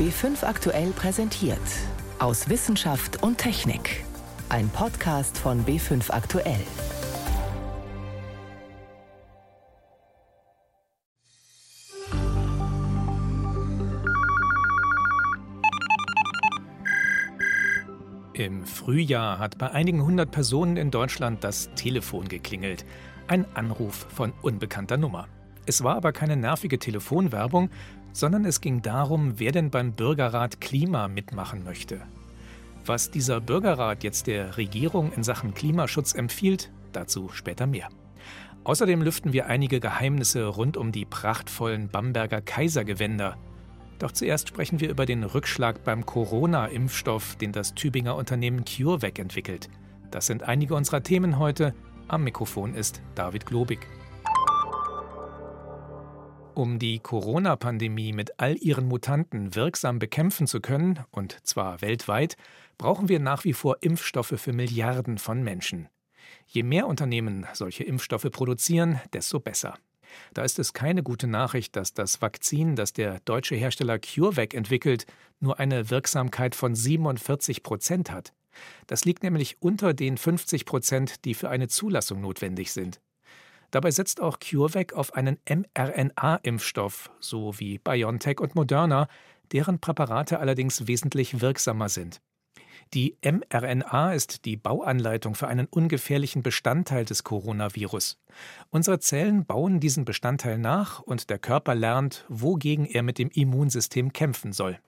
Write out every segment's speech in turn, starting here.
B5 aktuell präsentiert. Aus Wissenschaft und Technik. Ein Podcast von B5 aktuell. Im Frühjahr hat bei einigen hundert Personen in Deutschland das Telefon geklingelt. Ein Anruf von unbekannter Nummer. Es war aber keine nervige Telefonwerbung, sondern es ging darum, wer denn beim Bürgerrat Klima mitmachen möchte. Was dieser Bürgerrat jetzt der Regierung in Sachen Klimaschutz empfiehlt, dazu später mehr. Außerdem lüften wir einige Geheimnisse rund um die prachtvollen Bamberger Kaisergewänder. Doch zuerst sprechen wir über den Rückschlag beim Corona-Impfstoff, den das Tübinger Unternehmen CureVac entwickelt. Das sind einige unserer Themen heute. Am Mikrofon ist David Globig. Um die Corona-Pandemie mit all ihren Mutanten wirksam bekämpfen zu können, und zwar weltweit, brauchen wir nach wie vor Impfstoffe für Milliarden von Menschen. Je mehr Unternehmen solche Impfstoffe produzieren, desto besser. Da ist es keine gute Nachricht, dass das Vakzin, das der deutsche Hersteller CureVac entwickelt, nur eine Wirksamkeit von 47 Prozent hat. Das liegt nämlich unter den 50 Prozent, die für eine Zulassung notwendig sind. Dabei setzt auch CureVac auf einen mRNA-Impfstoff, so wie BioNTech und Moderna, deren Präparate allerdings wesentlich wirksamer sind. Die mRNA ist die Bauanleitung für einen ungefährlichen Bestandteil des Coronavirus. Unsere Zellen bauen diesen Bestandteil nach und der Körper lernt, wogegen er mit dem Immunsystem kämpfen soll.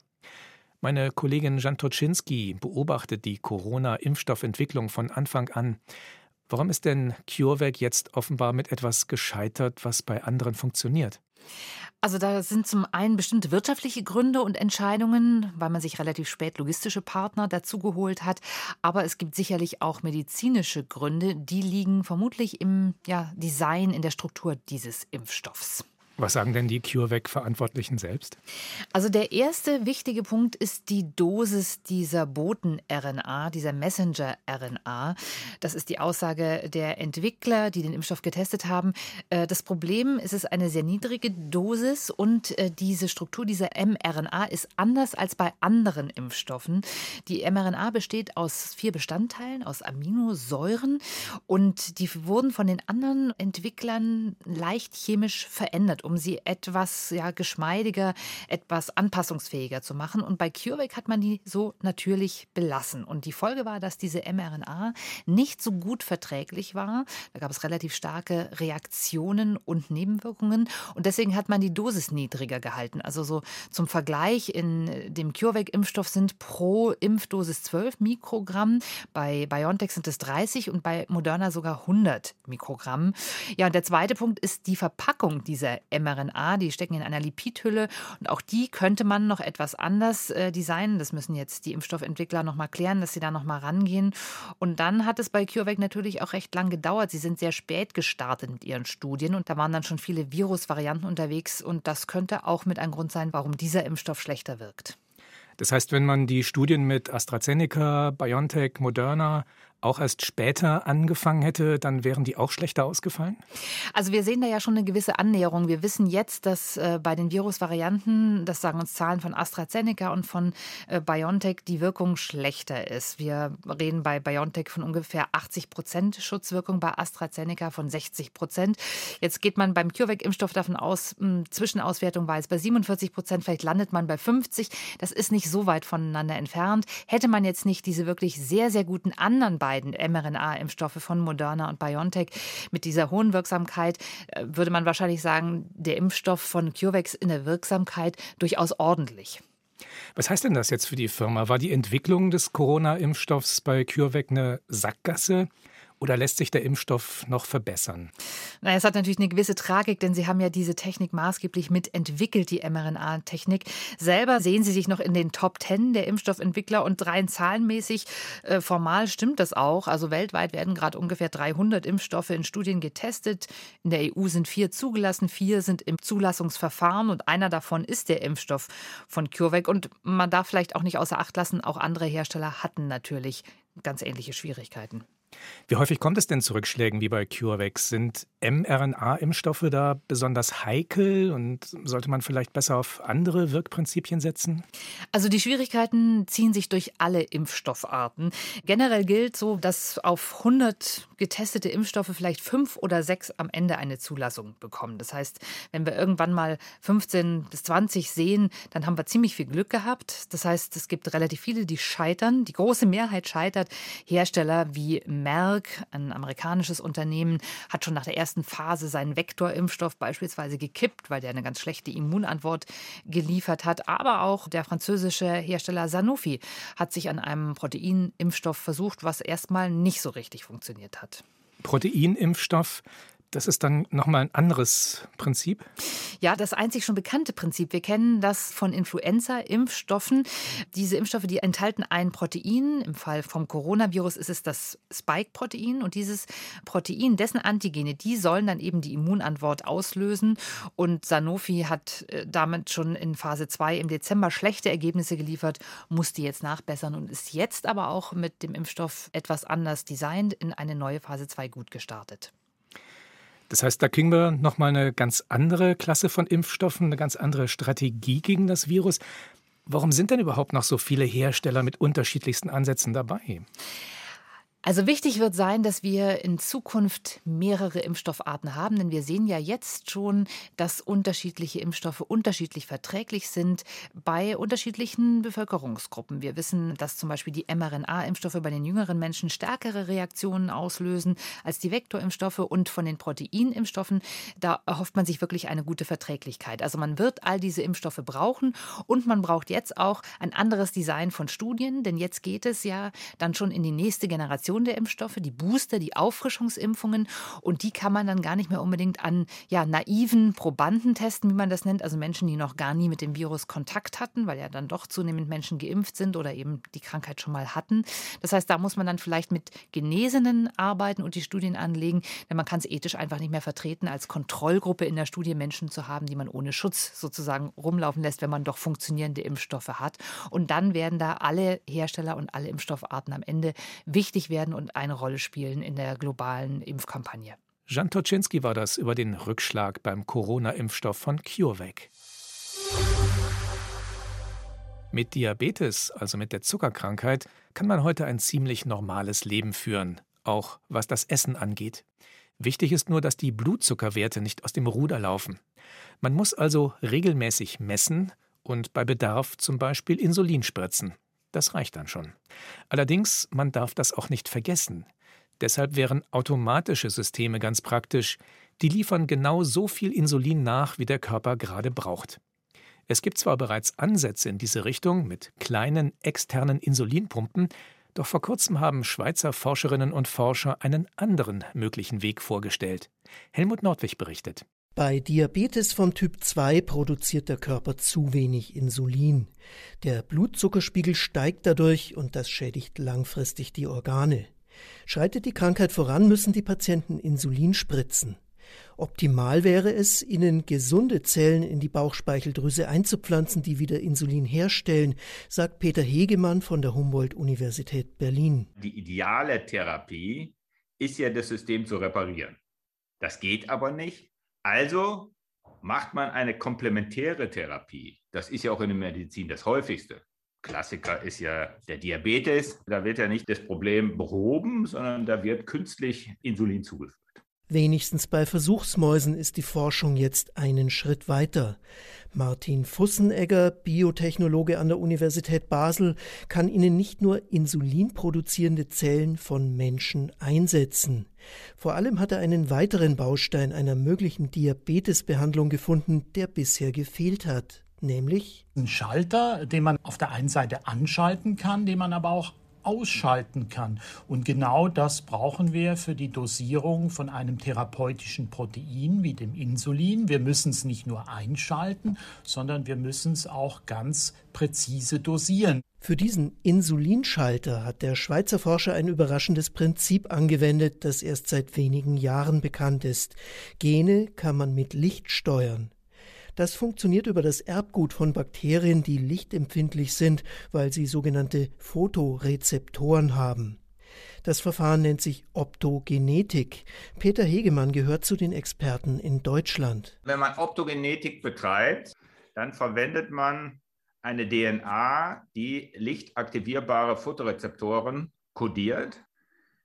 Meine Kollegin Jan Toczynski beobachtet die Corona-Impfstoffentwicklung von Anfang an. Warum ist denn CureVac jetzt offenbar mit etwas gescheitert, was bei anderen funktioniert? Also da sind zum einen bestimmte wirtschaftliche Gründe und Entscheidungen, weil man sich relativ spät logistische Partner dazugeholt hat. Aber es gibt sicherlich auch medizinische Gründe, die liegen vermutlich im ja, Design, in der Struktur dieses Impfstoffs. Was sagen denn die CureVac-Verantwortlichen selbst? Also der erste wichtige Punkt ist die Dosis dieser Boten-RNA, dieser Messenger-RNA. Das ist die Aussage der Entwickler, die den Impfstoff getestet haben. Äh, das Problem ist, es ist eine sehr niedrige Dosis und äh, diese Struktur dieser mRNA ist anders als bei anderen Impfstoffen. Die mRNA besteht aus vier Bestandteilen, aus Aminosäuren und die wurden von den anderen Entwicklern leicht chemisch verändert um sie etwas ja, geschmeidiger, etwas anpassungsfähiger zu machen. Und bei CureVac hat man die so natürlich belassen. Und die Folge war, dass diese mRNA nicht so gut verträglich war. Da gab es relativ starke Reaktionen und Nebenwirkungen. Und deswegen hat man die Dosis niedriger gehalten. Also so zum Vergleich in dem CureVac-Impfstoff sind pro Impfdosis 12 Mikrogramm. Bei BioNTech sind es 30 und bei Moderna sogar 100 Mikrogramm. Ja, und der zweite Punkt ist die Verpackung dieser mRNA, die stecken in einer Lipidhülle und auch die könnte man noch etwas anders äh, designen. Das müssen jetzt die Impfstoffentwickler noch mal klären, dass sie da noch mal rangehen. Und dann hat es bei CureVac natürlich auch recht lang gedauert. Sie sind sehr spät gestartet mit ihren Studien und da waren dann schon viele Virusvarianten unterwegs und das könnte auch mit ein Grund sein, warum dieser Impfstoff schlechter wirkt. Das heißt, wenn man die Studien mit AstraZeneca, BioNTech, Moderna auch erst später angefangen hätte, dann wären die auch schlechter ausgefallen? Also wir sehen da ja schon eine gewisse Annäherung. Wir wissen jetzt, dass äh, bei den Virusvarianten, das sagen uns Zahlen von AstraZeneca und von äh, BioNTech, die Wirkung schlechter ist. Wir reden bei BioNTech von ungefähr 80 Prozent Schutzwirkung, bei AstraZeneca von 60 Prozent. Jetzt geht man beim CureVac-Impfstoff davon aus, mh, Zwischenauswertung war es bei 47 Prozent, vielleicht landet man bei 50. Das ist nicht so weit voneinander entfernt. Hätte man jetzt nicht diese wirklich sehr, sehr guten anderen beiden beiden mRNA-Impfstoffe von Moderna und BioNTech mit dieser hohen Wirksamkeit, äh, würde man wahrscheinlich sagen, der Impfstoff von CureVac in der Wirksamkeit durchaus ordentlich. Was heißt denn das jetzt für die Firma? War die Entwicklung des Corona-Impfstoffs bei CureVac eine Sackgasse? Oder lässt sich der Impfstoff noch verbessern? Na, es hat natürlich eine gewisse Tragik, denn Sie haben ja diese Technik maßgeblich mitentwickelt, die mRNA-Technik. Selber sehen Sie sich noch in den Top Ten der Impfstoffentwickler und rein zahlenmäßig äh, formal stimmt das auch. Also weltweit werden gerade ungefähr 300 Impfstoffe in Studien getestet. In der EU sind vier zugelassen, vier sind im Zulassungsverfahren und einer davon ist der Impfstoff von CureVac. Und man darf vielleicht auch nicht außer Acht lassen, auch andere Hersteller hatten natürlich ganz ähnliche Schwierigkeiten. Wie häufig kommt es denn zu Rückschlägen wie bei CureVac? Sind mRNA-Impfstoffe da besonders heikel und sollte man vielleicht besser auf andere Wirkprinzipien setzen? Also die Schwierigkeiten ziehen sich durch alle Impfstoffarten. Generell gilt so, dass auf 100 getestete Impfstoffe vielleicht fünf oder sechs am Ende eine Zulassung bekommen. Das heißt, wenn wir irgendwann mal 15 bis 20 sehen, dann haben wir ziemlich viel Glück gehabt. Das heißt, es gibt relativ viele, die scheitern. Die große Mehrheit scheitert. Hersteller wie Merck, ein amerikanisches Unternehmen, hat schon nach der ersten Phase seinen Vektorimpfstoff beispielsweise gekippt, weil der eine ganz schlechte Immunantwort geliefert hat. Aber auch der französische Hersteller Sanofi hat sich an einem Proteinimpfstoff versucht, was erstmal nicht so richtig funktioniert hat. Proteinimpfstoff das ist dann nochmal ein anderes Prinzip? Ja, das einzig schon bekannte Prinzip. Wir kennen das von Influenza-Impfstoffen. Diese Impfstoffe, die enthalten ein Protein. Im Fall vom Coronavirus ist es das Spike-Protein. Und dieses Protein, dessen Antigene, die sollen dann eben die Immunantwort auslösen. Und Sanofi hat äh, damit schon in Phase 2 im Dezember schlechte Ergebnisse geliefert, musste jetzt nachbessern und ist jetzt aber auch mit dem Impfstoff etwas anders designt in eine neue Phase 2 gut gestartet. Das heißt, da kriegen wir nochmal eine ganz andere Klasse von Impfstoffen, eine ganz andere Strategie gegen das Virus. Warum sind denn überhaupt noch so viele Hersteller mit unterschiedlichsten Ansätzen dabei? Also wichtig wird sein, dass wir in Zukunft mehrere Impfstoffarten haben, denn wir sehen ja jetzt schon, dass unterschiedliche Impfstoffe unterschiedlich verträglich sind bei unterschiedlichen Bevölkerungsgruppen. Wir wissen, dass zum Beispiel die mRNA-Impfstoffe bei den jüngeren Menschen stärkere Reaktionen auslösen als die Vektorimpfstoffe und von den Proteinimpfstoffen, da erhofft man sich wirklich eine gute Verträglichkeit. Also man wird all diese Impfstoffe brauchen und man braucht jetzt auch ein anderes Design von Studien, denn jetzt geht es ja dann schon in die nächste Generation Kombination der Impfstoffe, die Booster, die Auffrischungsimpfungen. Und die kann man dann gar nicht mehr unbedingt an ja, naiven Probanden testen, wie man das nennt, also Menschen, die noch gar nie mit dem Virus Kontakt hatten, weil ja dann doch zunehmend Menschen geimpft sind oder eben die Krankheit schon mal hatten. Das heißt, da muss man dann vielleicht mit Genesenen arbeiten und die Studien anlegen, denn man kann es ethisch einfach nicht mehr vertreten, als Kontrollgruppe in der Studie Menschen zu haben, die man ohne Schutz sozusagen rumlaufen lässt, wenn man doch funktionierende Impfstoffe hat. Und dann werden da alle Hersteller und alle Impfstoffarten am Ende wichtig werden werden und eine Rolle spielen in der globalen Impfkampagne. Jan Toczynski war das über den Rückschlag beim Corona-Impfstoff von CureVac. Mit Diabetes, also mit der Zuckerkrankheit, kann man heute ein ziemlich normales Leben führen, auch was das Essen angeht. Wichtig ist nur, dass die Blutzuckerwerte nicht aus dem Ruder laufen. Man muss also regelmäßig messen und bei Bedarf zum Beispiel Insulin spritzen. Das reicht dann schon. Allerdings, man darf das auch nicht vergessen. Deshalb wären automatische Systeme ganz praktisch. Die liefern genau so viel Insulin nach, wie der Körper gerade braucht. Es gibt zwar bereits Ansätze in diese Richtung mit kleinen externen Insulinpumpen, doch vor kurzem haben Schweizer Forscherinnen und Forscher einen anderen möglichen Weg vorgestellt. Helmut Nordwig berichtet. Bei Diabetes vom Typ 2 produziert der Körper zu wenig Insulin. Der Blutzuckerspiegel steigt dadurch und das schädigt langfristig die Organe. Schreitet die Krankheit voran, müssen die Patienten Insulin spritzen. Optimal wäre es, ihnen gesunde Zellen in die Bauchspeicheldrüse einzupflanzen, die wieder Insulin herstellen, sagt Peter Hegemann von der Humboldt-Universität Berlin. Die ideale Therapie ist ja, das System zu reparieren. Das geht aber nicht, also macht man eine komplementäre Therapie. Das ist ja auch in der Medizin das häufigste. Klassiker ist ja der Diabetes. Da wird ja nicht das Problem behoben, sondern da wird künstlich Insulin zugeführt. Wenigstens bei Versuchsmäusen ist die Forschung jetzt einen Schritt weiter. Martin Fussenegger, Biotechnologe an der Universität Basel, kann ihnen nicht nur insulinproduzierende Zellen von Menschen einsetzen. Vor allem hat er einen weiteren Baustein einer möglichen Diabetesbehandlung gefunden, der bisher gefehlt hat nämlich ein Schalter, den man auf der einen Seite anschalten kann, den man aber auch ausschalten kann. Und genau das brauchen wir für die Dosierung von einem therapeutischen Protein wie dem Insulin. Wir müssen es nicht nur einschalten, sondern wir müssen es auch ganz präzise dosieren. Für diesen Insulinschalter hat der Schweizer Forscher ein überraschendes Prinzip angewendet, das erst seit wenigen Jahren bekannt ist. Gene kann man mit Licht steuern. Das funktioniert über das Erbgut von Bakterien, die lichtempfindlich sind, weil sie sogenannte Photorezeptoren haben. Das Verfahren nennt sich Optogenetik. Peter Hegemann gehört zu den Experten in Deutschland. Wenn man Optogenetik betreibt, dann verwendet man eine DNA, die lichtaktivierbare Photorezeptoren kodiert.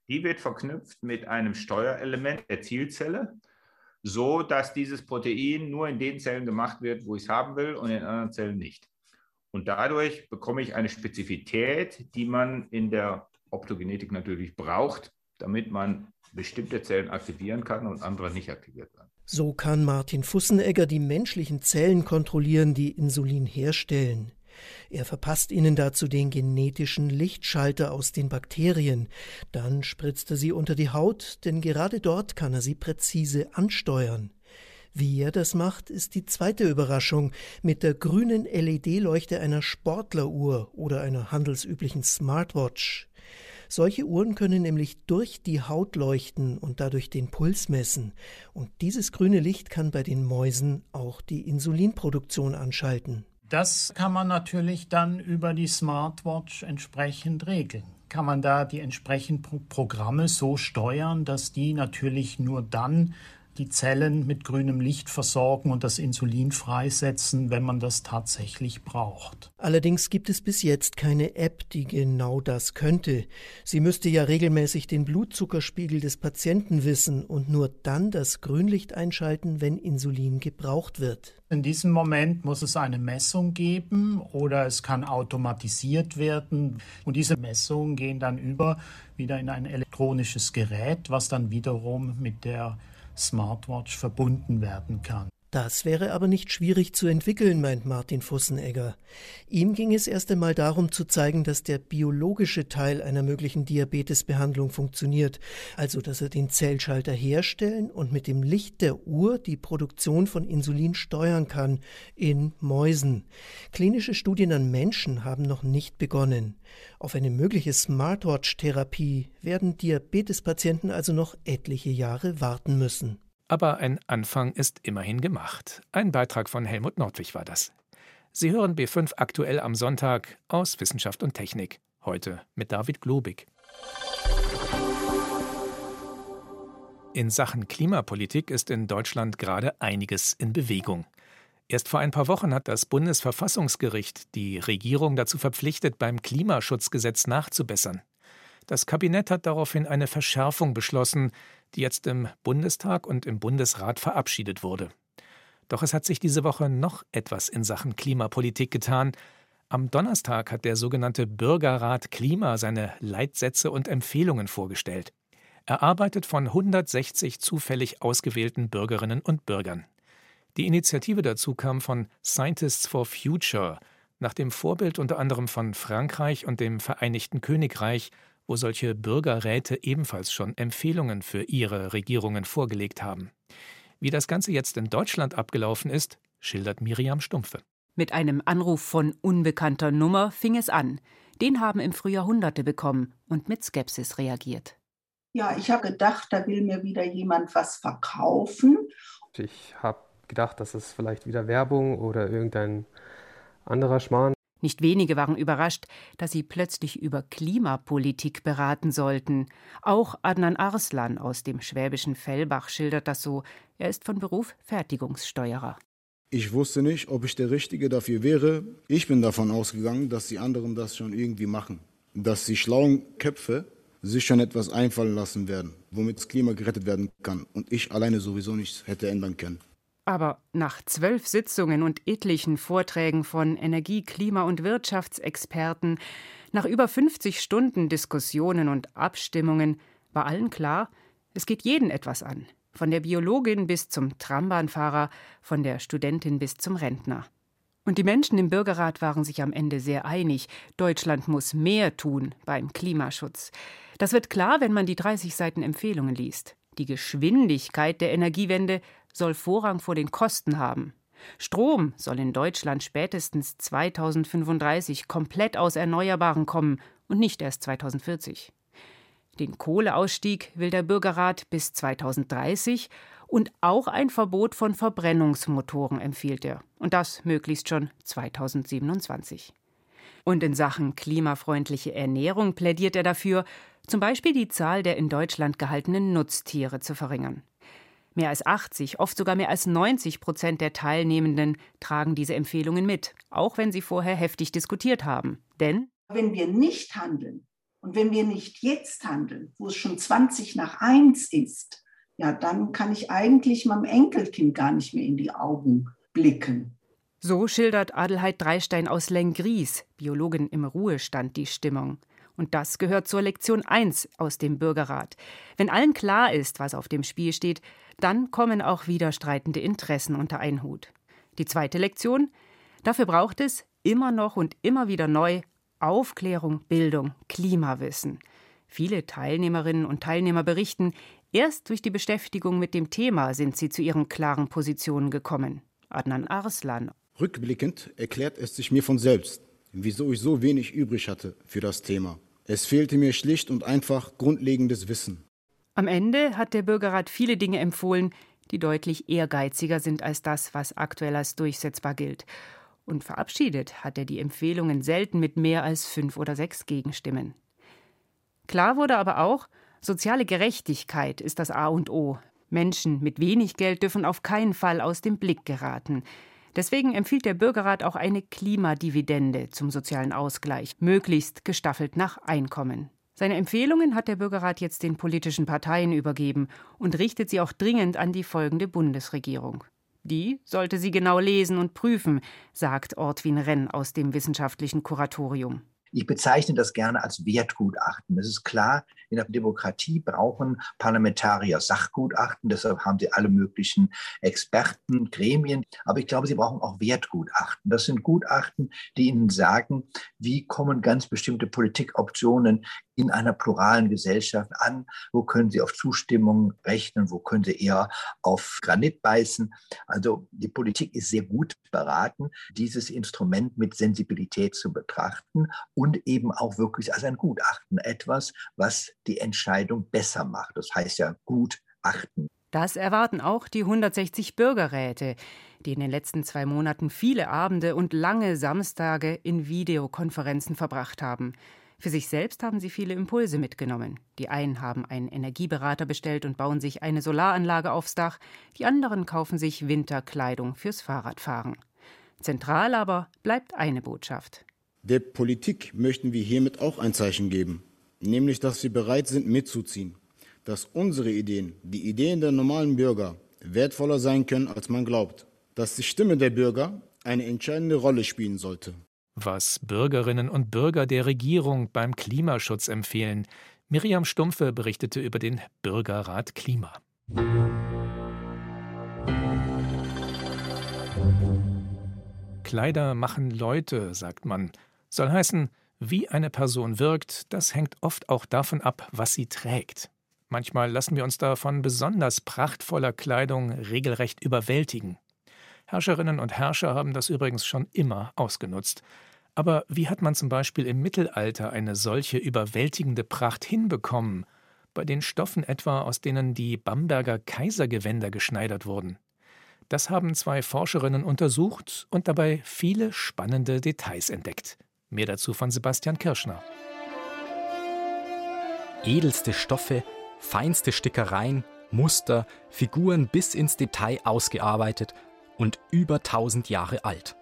Die wird verknüpft mit einem Steuerelement der Zielzelle, so dass dieses Protein nur in den Zellen gemacht wird, wo ich es haben will und in anderen Zellen nicht. Und dadurch bekomme ich eine Spezifität, die man in der Optogenetik natürlich braucht, damit man bestimmte Zellen aktivieren kann und andere nicht aktiviert werden. So kann Martin Fussenegger die menschlichen Zellen kontrollieren, die Insulin herstellen. Er verpasst ihnen dazu den genetischen Lichtschalter aus den Bakterien. Dann spritzt er sie unter die Haut, denn gerade dort kann er sie präzise ansteuern. Wie er das macht, ist die zweite Überraschung mit der grünen LED-Leuchte einer Sportleruhr oder einer handelsüblichen Smartwatch. Solche Uhren können nämlich durch die Haut leuchten und dadurch den Puls messen. Und dieses grüne Licht kann bei den Mäusen auch die Insulinproduktion anschalten. Das kann man natürlich dann über die Smartwatch entsprechend regeln. Kann man da die entsprechenden Programme so steuern, dass die natürlich nur dann die Zellen mit grünem Licht versorgen und das Insulin freisetzen, wenn man das tatsächlich braucht. Allerdings gibt es bis jetzt keine App, die genau das könnte. Sie müsste ja regelmäßig den Blutzuckerspiegel des Patienten wissen und nur dann das Grünlicht einschalten, wenn Insulin gebraucht wird. In diesem Moment muss es eine Messung geben oder es kann automatisiert werden. Und diese Messungen gehen dann über wieder in ein elektronisches Gerät, was dann wiederum mit der Smartwatch verbunden werden kann. Das wäre aber nicht schwierig zu entwickeln, meint Martin Fussenegger. Ihm ging es erst einmal darum zu zeigen, dass der biologische Teil einer möglichen Diabetesbehandlung funktioniert, also dass er den Zellschalter herstellen und mit dem Licht der Uhr die Produktion von Insulin steuern kann in Mäusen. Klinische Studien an Menschen haben noch nicht begonnen. Auf eine mögliche Smartwatch-Therapie werden Diabetespatienten also noch etliche Jahre warten müssen. Aber ein Anfang ist immerhin gemacht. Ein Beitrag von Helmut Nordwig war das. Sie hören B5 aktuell am Sonntag aus Wissenschaft und Technik. Heute mit David Globig. In Sachen Klimapolitik ist in Deutschland gerade einiges in Bewegung. Erst vor ein paar Wochen hat das Bundesverfassungsgericht die Regierung dazu verpflichtet, beim Klimaschutzgesetz nachzubessern. Das Kabinett hat daraufhin eine Verschärfung beschlossen, die jetzt im Bundestag und im Bundesrat verabschiedet wurde. Doch es hat sich diese Woche noch etwas in Sachen Klimapolitik getan. Am Donnerstag hat der sogenannte Bürgerrat Klima seine Leitsätze und Empfehlungen vorgestellt. Erarbeitet von 160 zufällig ausgewählten Bürgerinnen und Bürgern. Die Initiative dazu kam von Scientists for Future, nach dem Vorbild unter anderem von Frankreich und dem Vereinigten Königreich wo solche Bürgerräte ebenfalls schon Empfehlungen für ihre Regierungen vorgelegt haben. Wie das Ganze jetzt in Deutschland abgelaufen ist, schildert Miriam Stumpfe. Mit einem Anruf von unbekannter Nummer fing es an. Den haben im Frühjahr Hunderte bekommen und mit Skepsis reagiert. Ja, ich habe gedacht, da will mir wieder jemand was verkaufen. Ich habe gedacht, das ist vielleicht wieder Werbung oder irgendein anderer Schmarrn. Nicht wenige waren überrascht, dass sie plötzlich über Klimapolitik beraten sollten. Auch Adnan Arslan aus dem schwäbischen Fellbach schildert das so. Er ist von Beruf Fertigungssteuerer. Ich wusste nicht, ob ich der Richtige dafür wäre. Ich bin davon ausgegangen, dass die anderen das schon irgendwie machen. Dass die schlauen Köpfe sich schon etwas einfallen lassen werden, womit das Klima gerettet werden kann und ich alleine sowieso nichts hätte ändern können. Aber nach zwölf Sitzungen und etlichen Vorträgen von Energie-, Klima- und Wirtschaftsexperten, nach über 50 Stunden Diskussionen und Abstimmungen war allen klar, es geht jeden etwas an. Von der Biologin bis zum Trambahnfahrer, von der Studentin bis zum Rentner. Und die Menschen im Bürgerrat waren sich am Ende sehr einig. Deutschland muss mehr tun beim Klimaschutz. Das wird klar, wenn man die 30 Seiten Empfehlungen liest. Die Geschwindigkeit der Energiewende soll Vorrang vor den Kosten haben. Strom soll in Deutschland spätestens 2035 komplett aus Erneuerbaren kommen und nicht erst 2040. Den Kohleausstieg will der Bürgerrat bis 2030 und auch ein Verbot von Verbrennungsmotoren empfiehlt er. Und das möglichst schon 2027. Und in Sachen klimafreundliche Ernährung plädiert er dafür, zum Beispiel die Zahl der in Deutschland gehaltenen Nutztiere zu verringern. Mehr als 80, oft sogar mehr als 90 Prozent der Teilnehmenden tragen diese Empfehlungen mit, auch wenn sie vorher heftig diskutiert haben. Denn wenn wir nicht handeln und wenn wir nicht jetzt handeln, wo es schon 20 nach 1 ist, ja, dann kann ich eigentlich meinem Enkelkind gar nicht mehr in die Augen blicken. So schildert Adelheid Dreistein aus Lengries, Biologin im Ruhestand, die Stimmung. Und das gehört zur Lektion 1 aus dem Bürgerrat. Wenn allen klar ist, was auf dem Spiel steht, dann kommen auch widerstreitende Interessen unter einen Hut. Die zweite Lektion? Dafür braucht es immer noch und immer wieder neu Aufklärung, Bildung, Klimawissen. Viele Teilnehmerinnen und Teilnehmer berichten, erst durch die Beschäftigung mit dem Thema sind sie zu ihren klaren Positionen gekommen. Adnan Arslan. Rückblickend erklärt es sich mir von selbst, wieso ich so wenig übrig hatte für das Thema. Es fehlte mir schlicht und einfach grundlegendes Wissen. Am Ende hat der Bürgerrat viele Dinge empfohlen, die deutlich ehrgeiziger sind als das, was aktuell als durchsetzbar gilt. Und verabschiedet hat er die Empfehlungen selten mit mehr als fünf oder sechs Gegenstimmen. Klar wurde aber auch, soziale Gerechtigkeit ist das A und O. Menschen mit wenig Geld dürfen auf keinen Fall aus dem Blick geraten. Deswegen empfiehlt der Bürgerrat auch eine Klimadividende zum sozialen Ausgleich, möglichst gestaffelt nach Einkommen. Seine Empfehlungen hat der Bürgerrat jetzt den politischen Parteien übergeben und richtet sie auch dringend an die folgende Bundesregierung. Die sollte sie genau lesen und prüfen, sagt Ortwin Renn aus dem wissenschaftlichen Kuratorium. Ich bezeichne das gerne als Wertgutachten. Es ist klar, in der Demokratie brauchen Parlamentarier Sachgutachten, deshalb haben sie alle möglichen Experten, Gremien. Aber ich glaube, sie brauchen auch Wertgutachten. Das sind Gutachten, die ihnen sagen, wie kommen ganz bestimmte Politikoptionen in einer pluralen Gesellschaft an? Wo können sie auf Zustimmung rechnen? Wo können sie eher auf Granit beißen? Also die Politik ist sehr gut beraten, dieses Instrument mit Sensibilität zu betrachten und eben auch wirklich als ein Gutachten etwas, was die Entscheidung besser macht. Das heißt ja Gutachten. Das erwarten auch die 160 Bürgerräte, die in den letzten zwei Monaten viele Abende und lange Samstage in Videokonferenzen verbracht haben. Für sich selbst haben sie viele Impulse mitgenommen. Die einen haben einen Energieberater bestellt und bauen sich eine Solaranlage aufs Dach, die anderen kaufen sich Winterkleidung fürs Fahrradfahren. Zentral aber bleibt eine Botschaft. Der Politik möchten wir hiermit auch ein Zeichen geben, nämlich dass wir bereit sind mitzuziehen, dass unsere Ideen, die Ideen der normalen Bürger, wertvoller sein können, als man glaubt, dass die Stimme der Bürger eine entscheidende Rolle spielen sollte was Bürgerinnen und Bürger der Regierung beim Klimaschutz empfehlen. Miriam Stumpfe berichtete über den Bürgerrat Klima. Kleider machen Leute, sagt man. Soll heißen, wie eine Person wirkt, das hängt oft auch davon ab, was sie trägt. Manchmal lassen wir uns da von besonders prachtvoller Kleidung regelrecht überwältigen. Herrscherinnen und Herrscher haben das übrigens schon immer ausgenutzt. Aber wie hat man zum Beispiel im Mittelalter eine solche überwältigende Pracht hinbekommen, bei den Stoffen etwa, aus denen die Bamberger Kaisergewänder geschneidert wurden? Das haben zwei Forscherinnen untersucht und dabei viele spannende Details entdeckt. Mehr dazu von Sebastian Kirschner. Edelste Stoffe, feinste Stickereien, Muster, Figuren bis ins Detail ausgearbeitet und über tausend Jahre alt.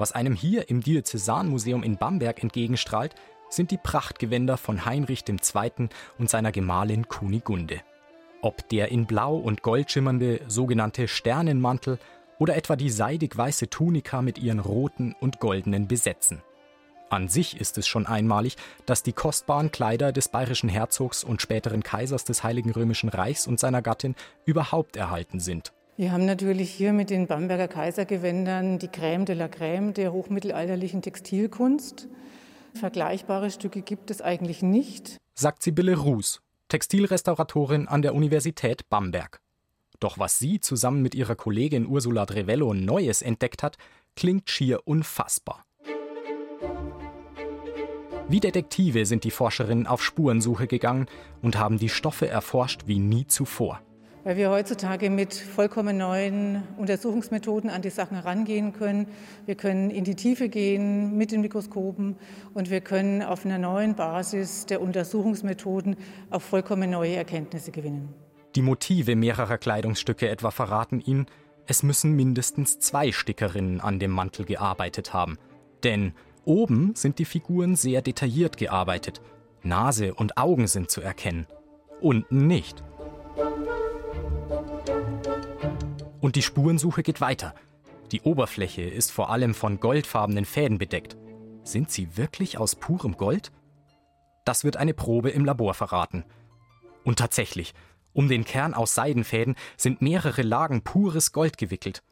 Was einem hier im Diözesanmuseum in Bamberg entgegenstrahlt, sind die Prachtgewänder von Heinrich II. und seiner Gemahlin Kunigunde. Ob der in Blau und Gold schimmernde sogenannte Sternenmantel oder etwa die seidig weiße Tunika mit ihren roten und goldenen Besetzen. An sich ist es schon einmalig, dass die kostbaren Kleider des bayerischen Herzogs und späteren Kaisers des Heiligen Römischen Reichs und seiner Gattin überhaupt erhalten sind. Wir haben natürlich hier mit den Bamberger Kaisergewändern die Crème de la Crème der hochmittelalterlichen Textilkunst. Vergleichbare Stücke gibt es eigentlich nicht, sagt Sibylle Ruß, Textilrestauratorin an der Universität Bamberg. Doch was sie zusammen mit ihrer Kollegin Ursula Drevello Neues entdeckt hat, klingt schier unfassbar. Wie Detektive sind die Forscherinnen auf Spurensuche gegangen und haben die Stoffe erforscht wie nie zuvor. Weil wir heutzutage mit vollkommen neuen Untersuchungsmethoden an die Sachen herangehen können. Wir können in die Tiefe gehen mit den Mikroskopen und wir können auf einer neuen Basis der Untersuchungsmethoden auf vollkommen neue Erkenntnisse gewinnen. Die Motive mehrerer Kleidungsstücke etwa verraten Ihnen, es müssen mindestens zwei Stickerinnen an dem Mantel gearbeitet haben. Denn oben sind die Figuren sehr detailliert gearbeitet. Nase und Augen sind zu erkennen. Unten nicht. Und die Spurensuche geht weiter. Die Oberfläche ist vor allem von goldfarbenen Fäden bedeckt. Sind sie wirklich aus purem Gold? Das wird eine Probe im Labor verraten. Und tatsächlich, um den Kern aus Seidenfäden sind mehrere Lagen pures Gold gewickelt.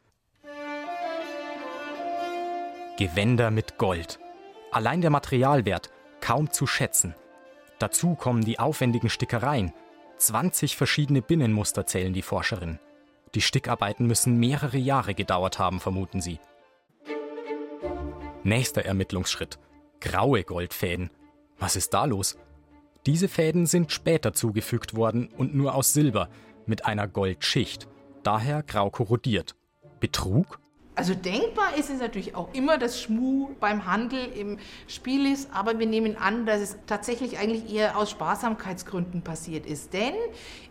Gewänder mit Gold. Allein der Materialwert kaum zu schätzen. Dazu kommen die aufwendigen Stickereien. 20 verschiedene Binnenmuster zählen die Forscherin. Die Stickarbeiten müssen mehrere Jahre gedauert haben, vermuten sie. Nächster Ermittlungsschritt. Graue Goldfäden. Was ist da los? Diese Fäden sind später zugefügt worden und nur aus Silber mit einer Goldschicht, daher grau korrodiert. Betrug? Also denkbar ist es natürlich auch immer, dass Schmu beim Handel im Spiel ist, aber wir nehmen an, dass es tatsächlich eigentlich eher aus Sparsamkeitsgründen passiert ist. Denn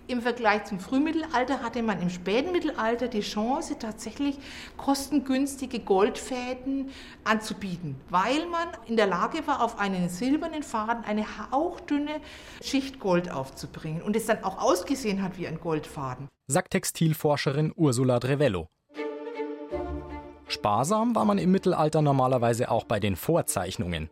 im Vergleich zum Frühmittelalter hatte man im späten Mittelalter die Chance, tatsächlich kostengünstige Goldfäden anzubieten, weil man in der Lage war, auf einen silbernen Faden eine hauchdünne Schicht Gold aufzubringen und es dann auch ausgesehen hat wie ein Goldfaden. Sagt Textilforscherin Ursula Drevello. Sparsam war man im Mittelalter normalerweise auch bei den Vorzeichnungen.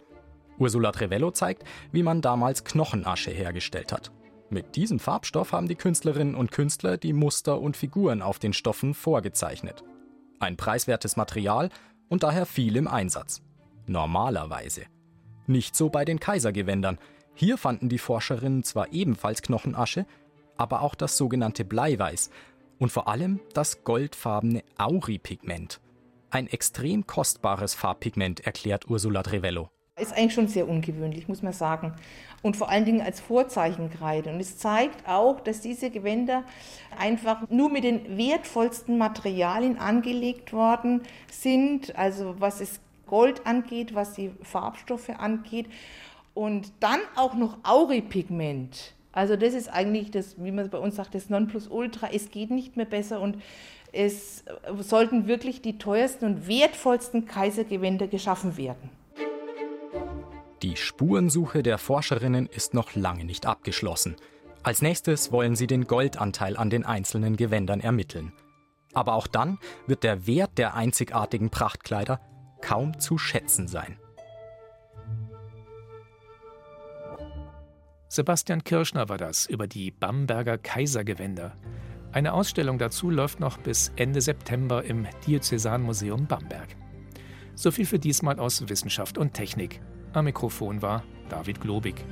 Ursula Trevello zeigt, wie man damals Knochenasche hergestellt hat. Mit diesem Farbstoff haben die Künstlerinnen und Künstler die Muster und Figuren auf den Stoffen vorgezeichnet. Ein preiswertes Material und daher viel im Einsatz. Normalerweise. Nicht so bei den Kaisergewändern. Hier fanden die Forscherinnen zwar ebenfalls Knochenasche, aber auch das sogenannte Bleiweiß und vor allem das goldfarbene Auripigment. Ein extrem kostbares Farbpigment, erklärt Ursula Trevello. Ist eigentlich schon sehr ungewöhnlich, muss man sagen. Und vor allen Dingen als Vorzeichenkreide. Und es zeigt auch, dass diese Gewänder einfach nur mit den wertvollsten Materialien angelegt worden sind. Also was es Gold angeht, was die Farbstoffe angeht. Und dann auch noch Auripigment. Also das ist eigentlich das, wie man bei uns sagt, das Nonplusultra. Es geht nicht mehr besser und es sollten wirklich die teuersten und wertvollsten Kaisergewänder geschaffen werden. Die Spurensuche der Forscherinnen ist noch lange nicht abgeschlossen. Als nächstes wollen sie den Goldanteil an den einzelnen Gewändern ermitteln. Aber auch dann wird der Wert der einzigartigen Prachtkleider kaum zu schätzen sein. Sebastian Kirschner war das über die Bamberger Kaisergewänder. Eine Ausstellung dazu läuft noch bis Ende September im Diözesanmuseum Bamberg. So viel für diesmal aus Wissenschaft und Technik. Am Mikrofon war David Globig.